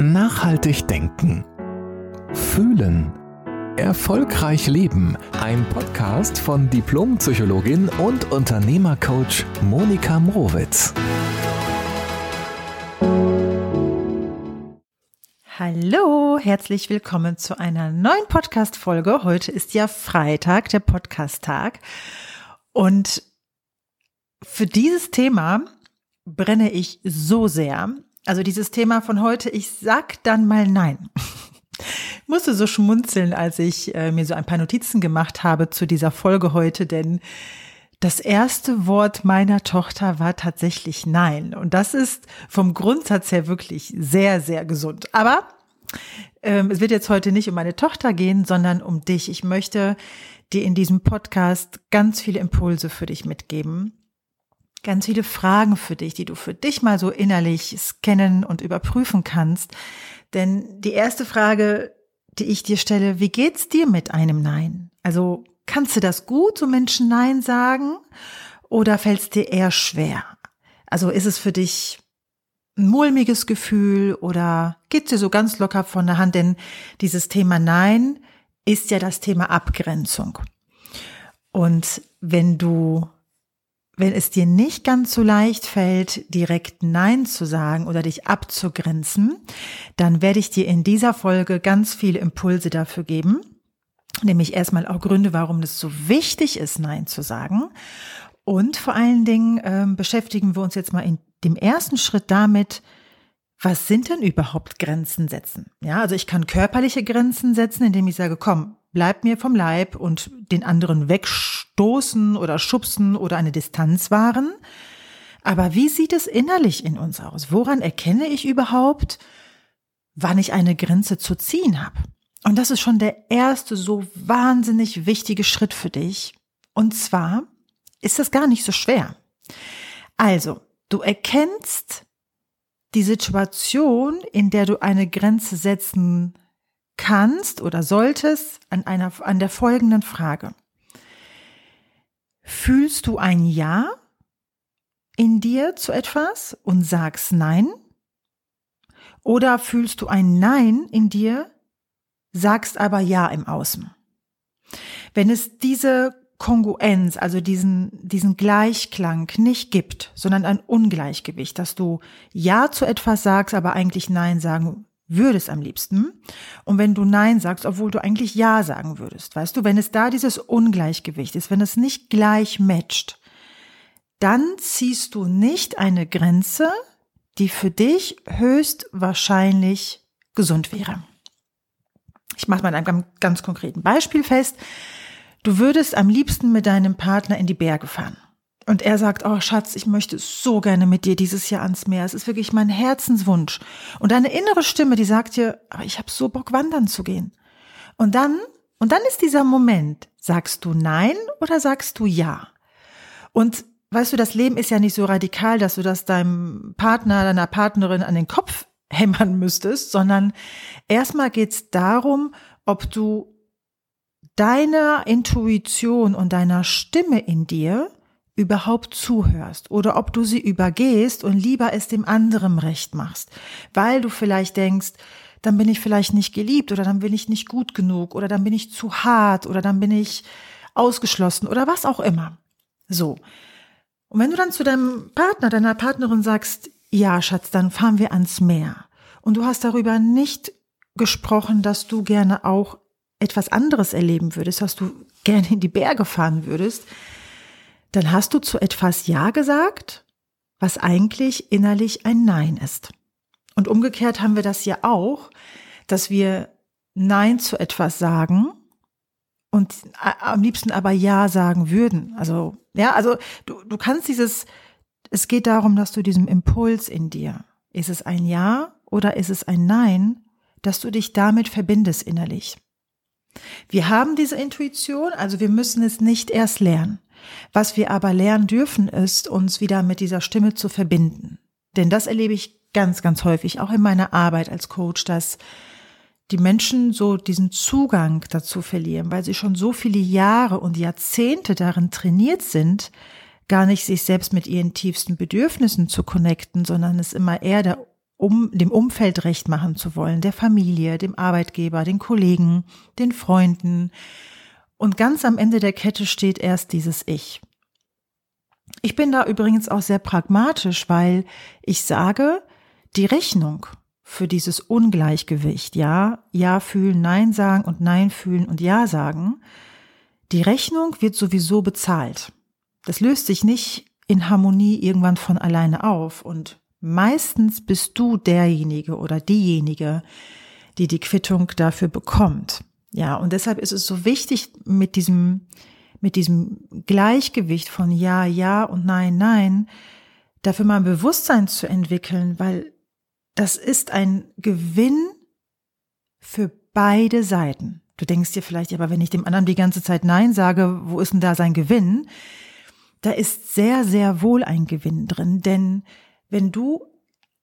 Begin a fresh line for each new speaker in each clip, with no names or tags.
Nachhaltig denken. Fühlen. Erfolgreich leben. Ein Podcast von Diplompsychologin und Unternehmercoach Monika Mrowitz.
Hallo, herzlich willkommen zu einer neuen Podcast-Folge. Heute ist ja Freitag, der Podcast-Tag. Und für dieses Thema brenne ich so sehr. Also dieses Thema von heute, ich sag dann mal nein. Ich musste so schmunzeln, als ich äh, mir so ein paar Notizen gemacht habe zu dieser Folge heute, denn das erste Wort meiner Tochter war tatsächlich nein. Und das ist vom Grundsatz her wirklich sehr, sehr gesund. Aber ähm, es wird jetzt heute nicht um meine Tochter gehen, sondern um dich. Ich möchte dir in diesem Podcast ganz viele Impulse für dich mitgeben ganz viele Fragen für dich, die du für dich mal so innerlich scannen und überprüfen kannst. Denn die erste Frage, die ich dir stelle, wie geht's dir mit einem Nein? Also kannst du das gut, so Menschen Nein sagen? Oder fällt es dir eher schwer? Also ist es für dich ein mulmiges Gefühl oder geht's dir so ganz locker von der Hand? Denn dieses Thema Nein ist ja das Thema Abgrenzung. Und wenn du wenn es dir nicht ganz so leicht fällt, direkt Nein zu sagen oder dich abzugrenzen, dann werde ich dir in dieser Folge ganz viele Impulse dafür geben. Nämlich erstmal auch Gründe, warum es so wichtig ist, Nein zu sagen. Und vor allen Dingen ähm, beschäftigen wir uns jetzt mal in dem ersten Schritt damit, was sind denn überhaupt Grenzen setzen? Ja, also ich kann körperliche Grenzen setzen, indem ich sage, komm, bleib mir vom Leib und den anderen wegstoßen oder schubsen oder eine Distanz wahren. Aber wie sieht es innerlich in uns aus? Woran erkenne ich überhaupt, wann ich eine Grenze zu ziehen habe? Und das ist schon der erste so wahnsinnig wichtige Schritt für dich. Und zwar ist das gar nicht so schwer. Also, du erkennst die Situation, in der du eine Grenze setzen kannst oder solltest an einer, an der folgenden Frage. Fühlst du ein Ja in dir zu etwas und sagst Nein? Oder fühlst du ein Nein in dir, sagst aber Ja im Außen? Wenn es diese Kongruenz, also diesen, diesen Gleichklang nicht gibt, sondern ein Ungleichgewicht, dass du Ja zu etwas sagst, aber eigentlich Nein sagen würdest am liebsten. Und wenn du Nein sagst, obwohl du eigentlich Ja sagen würdest, weißt du, wenn es da dieses Ungleichgewicht ist, wenn es nicht gleich matcht, dann ziehst du nicht eine Grenze, die für dich höchstwahrscheinlich gesund wäre. Ich mache mal einem ganz konkreten Beispiel fest. Du würdest am liebsten mit deinem Partner in die Berge fahren. Und er sagt, oh Schatz, ich möchte so gerne mit dir dieses Jahr ans Meer. Es ist wirklich mein Herzenswunsch. Und deine innere Stimme, die sagt dir, aber ich habe so Bock, wandern zu gehen. Und dann, und dann ist dieser Moment, sagst du nein oder sagst du ja? Und weißt du, das Leben ist ja nicht so radikal, dass du das deinem Partner, deiner Partnerin an den Kopf hämmern müsstest, sondern erstmal geht's darum, ob du deiner Intuition und deiner Stimme in dir überhaupt zuhörst oder ob du sie übergehst und lieber es dem anderen recht machst, weil du vielleicht denkst, dann bin ich vielleicht nicht geliebt oder dann bin ich nicht gut genug oder dann bin ich zu hart oder dann bin ich ausgeschlossen oder was auch immer. So. Und wenn du dann zu deinem Partner, deiner Partnerin sagst, ja, Schatz, dann fahren wir ans Meer und du hast darüber nicht gesprochen, dass du gerne auch etwas anderes erleben würdest, dass du gerne in die Berge fahren würdest, dann hast du zu etwas Ja gesagt, was eigentlich innerlich ein Nein ist. Und umgekehrt haben wir das ja auch, dass wir Nein zu etwas sagen und am liebsten aber Ja sagen würden. Also, ja, also du, du kannst dieses, es geht darum, dass du diesem Impuls in dir, ist es ein Ja oder ist es ein Nein, dass du dich damit verbindest innerlich. Wir haben diese Intuition, also wir müssen es nicht erst lernen. Was wir aber lernen dürfen, ist, uns wieder mit dieser Stimme zu verbinden. Denn das erlebe ich ganz, ganz häufig, auch in meiner Arbeit als Coach, dass die Menschen so diesen Zugang dazu verlieren, weil sie schon so viele Jahre und Jahrzehnte darin trainiert sind, gar nicht sich selbst mit ihren tiefsten Bedürfnissen zu connecten, sondern es immer eher der um dem Umfeld recht machen zu wollen, der Familie, dem Arbeitgeber, den Kollegen, den Freunden. Und ganz am Ende der Kette steht erst dieses Ich. Ich bin da übrigens auch sehr pragmatisch, weil ich sage, die Rechnung für dieses Ungleichgewicht, ja, ja fühlen, nein sagen und nein fühlen und ja sagen, die Rechnung wird sowieso bezahlt. Das löst sich nicht in Harmonie irgendwann von alleine auf und meistens bist du derjenige oder diejenige, die die Quittung dafür bekommt. Ja, und deshalb ist es so wichtig mit diesem, mit diesem Gleichgewicht von Ja, Ja und Nein, Nein, dafür mal ein Bewusstsein zu entwickeln, weil das ist ein Gewinn für beide Seiten. Du denkst dir vielleicht, aber wenn ich dem anderen die ganze Zeit Nein sage, wo ist denn da sein Gewinn? Da ist sehr, sehr wohl ein Gewinn drin, denn wenn du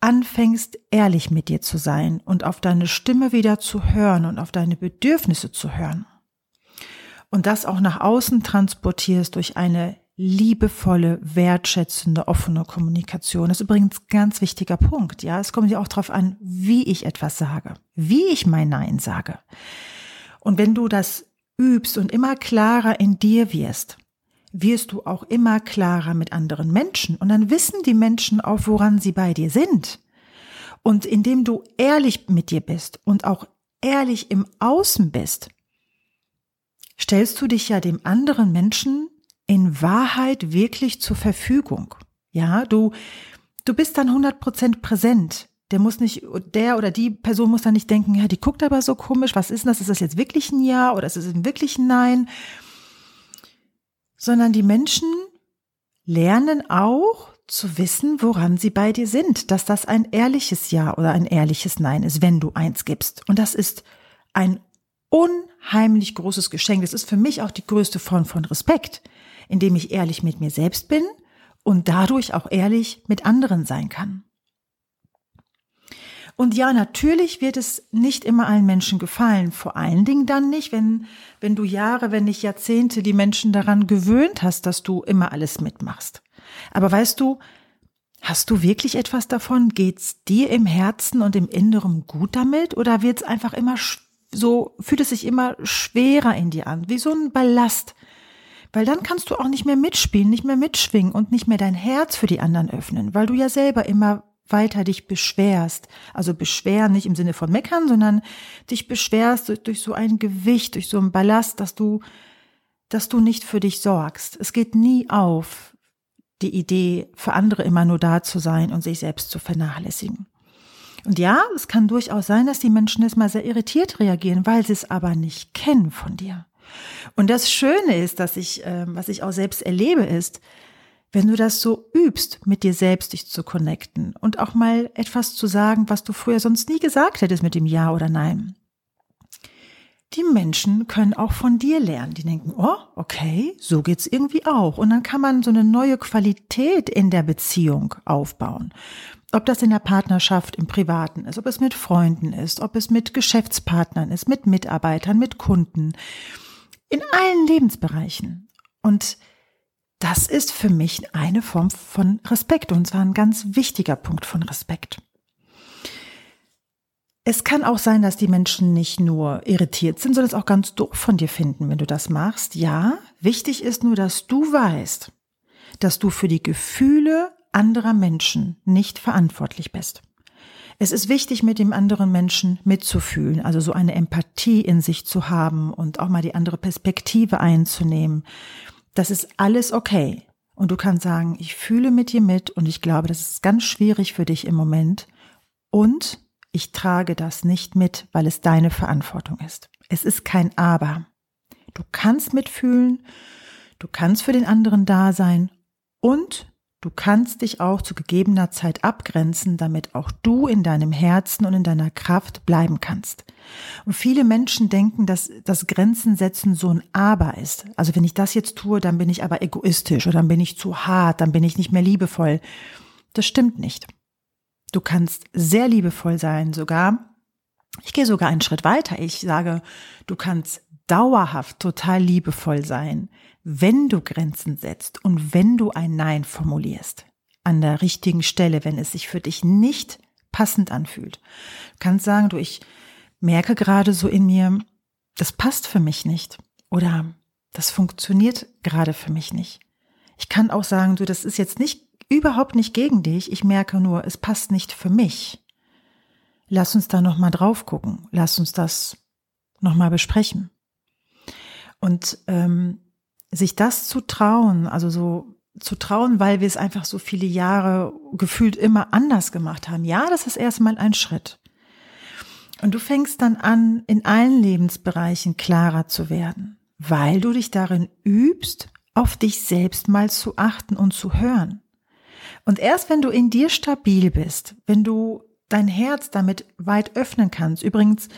anfängst, ehrlich mit dir zu sein und auf deine Stimme wieder zu hören und auf deine Bedürfnisse zu hören und das auch nach außen transportierst durch eine liebevolle, wertschätzende, offene Kommunikation. Das ist übrigens ein ganz wichtiger Punkt. Ja, es kommt ja auch darauf an, wie ich etwas sage, wie ich mein Nein sage. Und wenn du das übst und immer klarer in dir wirst, wirst du auch immer klarer mit anderen Menschen. Und dann wissen die Menschen auch, woran sie bei dir sind. Und indem du ehrlich mit dir bist und auch ehrlich im Außen bist, stellst du dich ja dem anderen Menschen in Wahrheit wirklich zur Verfügung. Ja, du, du bist dann 100% präsent. Der muss nicht, der oder die Person muss dann nicht denken, ja, die guckt aber so komisch, was ist denn das? Ist das jetzt wirklich ein Ja oder ist es wirklich ein Nein? Sondern die Menschen lernen auch zu wissen, woran sie bei dir sind, dass das ein ehrliches Ja oder ein ehrliches Nein ist, wenn du eins gibst. Und das ist ein unheimlich großes Geschenk. Das ist für mich auch die größte Form von Respekt, indem ich ehrlich mit mir selbst bin und dadurch auch ehrlich mit anderen sein kann. Und ja, natürlich wird es nicht immer allen Menschen gefallen. Vor allen Dingen dann nicht, wenn, wenn du Jahre, wenn nicht Jahrzehnte die Menschen daran gewöhnt hast, dass du immer alles mitmachst. Aber weißt du, hast du wirklich etwas davon? Geht's dir im Herzen und im Inneren gut damit? Oder wird's einfach immer so, fühlt es sich immer schwerer in dir an? Wie so ein Ballast. Weil dann kannst du auch nicht mehr mitspielen, nicht mehr mitschwingen und nicht mehr dein Herz für die anderen öffnen, weil du ja selber immer weiter dich beschwerst. Also beschweren nicht im Sinne von meckern, sondern dich beschwerst durch, durch so ein Gewicht, durch so einen Ballast, dass du, dass du nicht für dich sorgst. Es geht nie auf, die Idee, für andere immer nur da zu sein und sich selbst zu vernachlässigen. Und ja, es kann durchaus sein, dass die Menschen jetzt mal sehr irritiert reagieren, weil sie es aber nicht kennen von dir. Und das Schöne ist, dass ich, äh, was ich auch selbst erlebe, ist, wenn du das so übst, mit dir selbst dich zu connecten und auch mal etwas zu sagen, was du früher sonst nie gesagt hättest mit dem Ja oder Nein. Die Menschen können auch von dir lernen. Die denken, oh, okay, so geht's irgendwie auch. Und dann kann man so eine neue Qualität in der Beziehung aufbauen. Ob das in der Partnerschaft, im Privaten ist, ob es mit Freunden ist, ob es mit Geschäftspartnern ist, mit Mitarbeitern, mit Kunden. In allen Lebensbereichen. Und das ist für mich eine Form von Respekt und zwar ein ganz wichtiger Punkt von Respekt. Es kann auch sein, dass die Menschen nicht nur irritiert sind, sondern es auch ganz doof von dir finden, wenn du das machst. Ja, wichtig ist nur, dass du weißt, dass du für die Gefühle anderer Menschen nicht verantwortlich bist. Es ist wichtig, mit dem anderen Menschen mitzufühlen, also so eine Empathie in sich zu haben und auch mal die andere Perspektive einzunehmen das ist alles okay. Und du kannst sagen, ich fühle mit dir mit und ich glaube, das ist ganz schwierig für dich im Moment. Und ich trage das nicht mit, weil es deine Verantwortung ist. Es ist kein Aber. Du kannst mitfühlen, du kannst für den anderen da sein und Du kannst dich auch zu gegebener Zeit abgrenzen, damit auch du in deinem Herzen und in deiner Kraft bleiben kannst. Und viele Menschen denken, dass das Grenzen setzen so ein Aber ist. Also wenn ich das jetzt tue, dann bin ich aber egoistisch oder dann bin ich zu hart, dann bin ich nicht mehr liebevoll. Das stimmt nicht. Du kannst sehr liebevoll sein, sogar. Ich gehe sogar einen Schritt weiter. Ich sage, du kannst dauerhaft total liebevoll sein, wenn du Grenzen setzt und wenn du ein Nein formulierst. An der richtigen Stelle, wenn es sich für dich nicht passend anfühlt. Du kannst sagen, du, ich merke gerade so in mir, das passt für mich nicht oder das funktioniert gerade für mich nicht. Ich kann auch sagen, du, das ist jetzt nicht überhaupt nicht gegen dich. Ich merke nur, es passt nicht für mich. Lass uns da noch mal drauf gucken. Lass uns das noch mal besprechen. Und ähm, sich das zu trauen, also so zu trauen, weil wir es einfach so viele Jahre gefühlt immer anders gemacht haben. Ja, das ist erstmal ein Schritt. Und du fängst dann an, in allen Lebensbereichen klarer zu werden, weil du dich darin übst, auf dich selbst mal zu achten und zu hören. Und erst wenn du in dir stabil bist, wenn du dein Herz damit weit öffnen kannst, übrigens,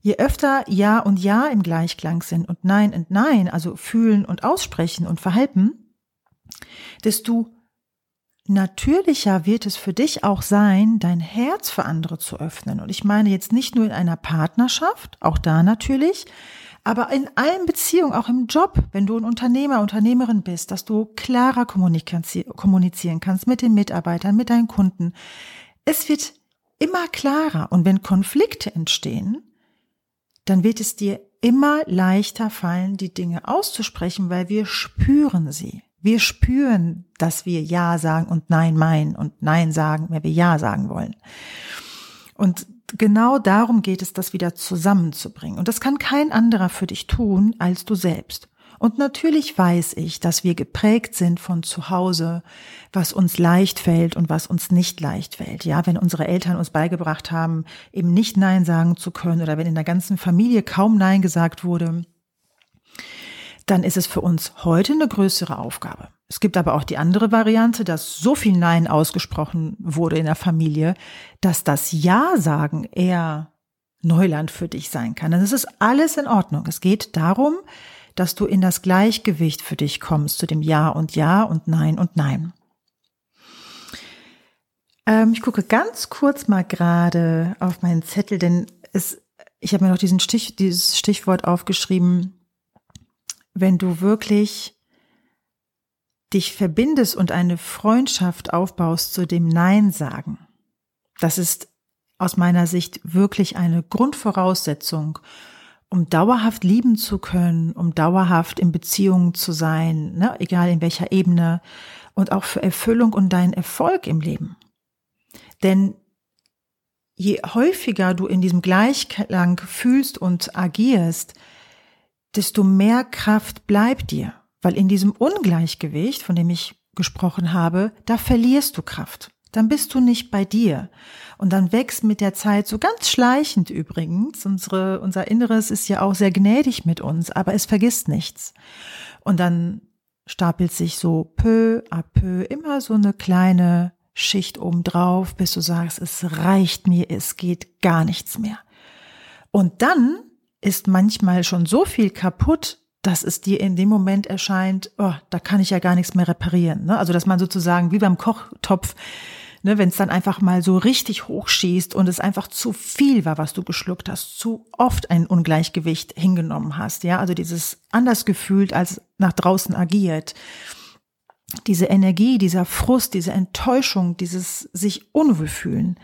je öfter Ja und Ja im Gleichklang sind und Nein und Nein, also fühlen und aussprechen und verhalten, desto natürlicher wird es für dich auch sein, dein Herz für andere zu öffnen. Und ich meine jetzt nicht nur in einer Partnerschaft, auch da natürlich, aber in allen Beziehungen, auch im Job, wenn du ein Unternehmer, Unternehmerin bist, dass du klarer kommunizieren kannst mit den Mitarbeitern, mit deinen Kunden. Es wird immer klarer. Und wenn Konflikte entstehen, dann wird es dir immer leichter fallen, die Dinge auszusprechen, weil wir spüren sie. Wir spüren, dass wir Ja sagen und Nein meinen und Nein sagen, wenn wir Ja sagen wollen. Und genau darum geht es, das wieder zusammenzubringen. Und das kann kein anderer für dich tun als du selbst. Und natürlich weiß ich, dass wir geprägt sind von zu Hause, was uns leicht fällt und was uns nicht leicht fällt. Ja, wenn unsere Eltern uns beigebracht haben, eben nicht Nein sagen zu können oder wenn in der ganzen Familie kaum Nein gesagt wurde, dann ist es für uns heute eine größere Aufgabe. Es gibt aber auch die andere Variante, dass so viel Nein ausgesprochen wurde in der Familie, dass das Ja sagen eher Neuland für dich sein kann. Dann ist es alles in Ordnung. Es geht darum, dass du in das Gleichgewicht für dich kommst zu dem Ja und Ja und Nein und Nein. Ähm, ich gucke ganz kurz mal gerade auf meinen Zettel, denn es, ich habe mir noch diesen Stich, dieses Stichwort aufgeschrieben, wenn du wirklich dich verbindest und eine Freundschaft aufbaust zu dem Nein sagen. Das ist aus meiner Sicht wirklich eine Grundvoraussetzung, um dauerhaft lieben zu können, um dauerhaft in Beziehungen zu sein, ne, egal in welcher Ebene, und auch für Erfüllung und deinen Erfolg im Leben. Denn je häufiger du in diesem Gleichklang fühlst und agierst, desto mehr Kraft bleibt dir, weil in diesem Ungleichgewicht, von dem ich gesprochen habe, da verlierst du Kraft. Dann bist du nicht bei dir. Und dann wächst mit der Zeit so ganz schleichend übrigens. Unsere, unser Inneres ist ja auch sehr gnädig mit uns, aber es vergisst nichts. Und dann stapelt sich so peu à peu immer so eine kleine Schicht obendrauf, bis du sagst, es reicht mir, es geht gar nichts mehr. Und dann ist manchmal schon so viel kaputt, dass es dir in dem Moment erscheint, oh, da kann ich ja gar nichts mehr reparieren. Ne? Also dass man sozusagen wie beim Kochtopf, ne, wenn es dann einfach mal so richtig hochschießt und es einfach zu viel war, was du geschluckt hast, zu oft ein Ungleichgewicht hingenommen hast. Ja, also dieses anders gefühlt als nach draußen agiert. Diese Energie, dieser Frust, diese Enttäuschung, dieses sich unwohlfühlen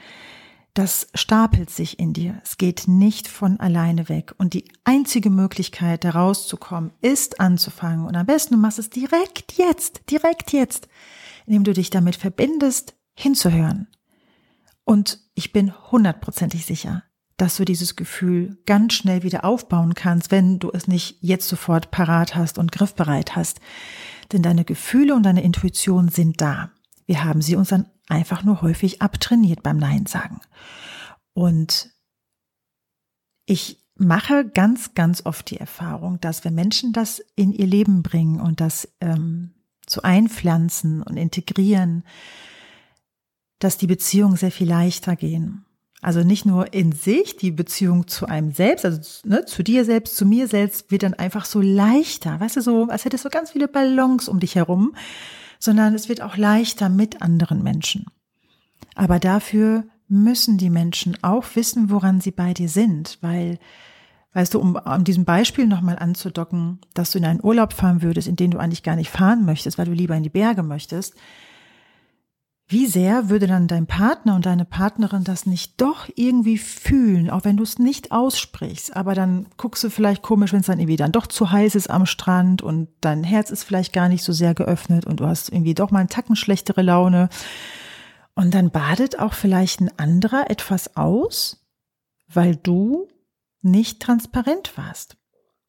das stapelt sich in dir. Es geht nicht von alleine weg. Und die einzige Möglichkeit, da rauszukommen, ist anzufangen. Und am besten du machst es direkt jetzt, direkt jetzt, indem du dich damit verbindest, hinzuhören. Und ich bin hundertprozentig sicher, dass du dieses Gefühl ganz schnell wieder aufbauen kannst, wenn du es nicht jetzt sofort parat hast und griffbereit hast. Denn deine Gefühle und deine Intuition sind da. Wir haben sie uns dann einfach nur häufig abtrainiert beim Nein sagen. Und ich mache ganz, ganz oft die Erfahrung, dass wenn Menschen das in ihr Leben bringen und das ähm, so einpflanzen und integrieren, dass die Beziehungen sehr viel leichter gehen. Also nicht nur in sich, die Beziehung zu einem selbst, also ne, zu dir selbst, zu mir selbst, wird dann einfach so leichter. Weißt du, so, als hättest du ganz viele Ballons um dich herum, sondern es wird auch leichter mit anderen Menschen. Aber dafür müssen die Menschen auch wissen, woran sie bei dir sind, weil, weißt du, um an diesem Beispiel nochmal anzudocken, dass du in einen Urlaub fahren würdest, in den du eigentlich gar nicht fahren möchtest, weil du lieber in die Berge möchtest. Wie sehr würde dann dein Partner und deine Partnerin das nicht doch irgendwie fühlen, auch wenn du es nicht aussprichst, aber dann guckst du vielleicht komisch, wenn es dann irgendwie dann doch zu heiß ist am Strand und dein Herz ist vielleicht gar nicht so sehr geöffnet und du hast irgendwie doch mal einen Tacken schlechtere Laune. Und dann badet auch vielleicht ein anderer etwas aus, weil du nicht transparent warst.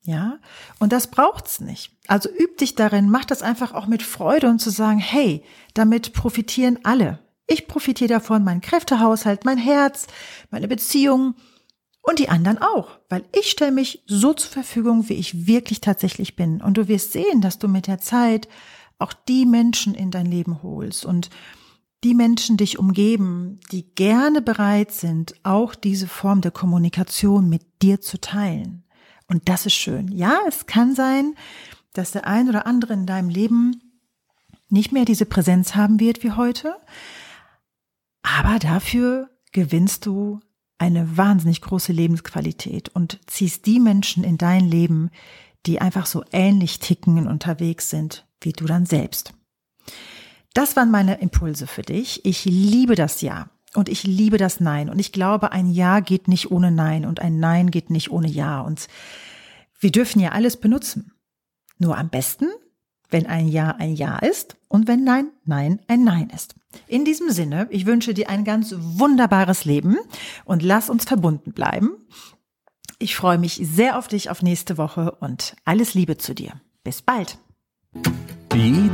Ja, und das braucht's nicht. Also üb dich darin, mach das einfach auch mit Freude und zu sagen, hey, damit profitieren alle. Ich profitiere davon, mein Kräftehaushalt, mein Herz, meine Beziehung und die anderen auch, weil ich stelle mich so zur Verfügung, wie ich wirklich tatsächlich bin. Und du wirst sehen, dass du mit der Zeit auch die Menschen in dein Leben holst und die Menschen dich umgeben, die gerne bereit sind, auch diese Form der Kommunikation mit dir zu teilen. Und das ist schön. Ja, es kann sein, dass der ein oder andere in deinem Leben nicht mehr diese Präsenz haben wird wie heute. Aber dafür gewinnst du eine wahnsinnig große Lebensqualität und ziehst die Menschen in dein Leben, die einfach so ähnlich ticken und unterwegs sind wie du dann selbst. Das waren meine Impulse für dich. Ich liebe das Jahr. Und ich liebe das Nein. Und ich glaube, ein Ja geht nicht ohne Nein und ein Nein geht nicht ohne Ja. Und wir dürfen ja alles benutzen. Nur am besten, wenn ein Ja ein Ja ist und wenn Nein Nein ein Nein ist. In diesem Sinne, ich wünsche dir ein ganz wunderbares Leben und lass uns verbunden bleiben. Ich freue mich sehr auf dich auf nächste Woche und alles Liebe zu dir. Bis bald.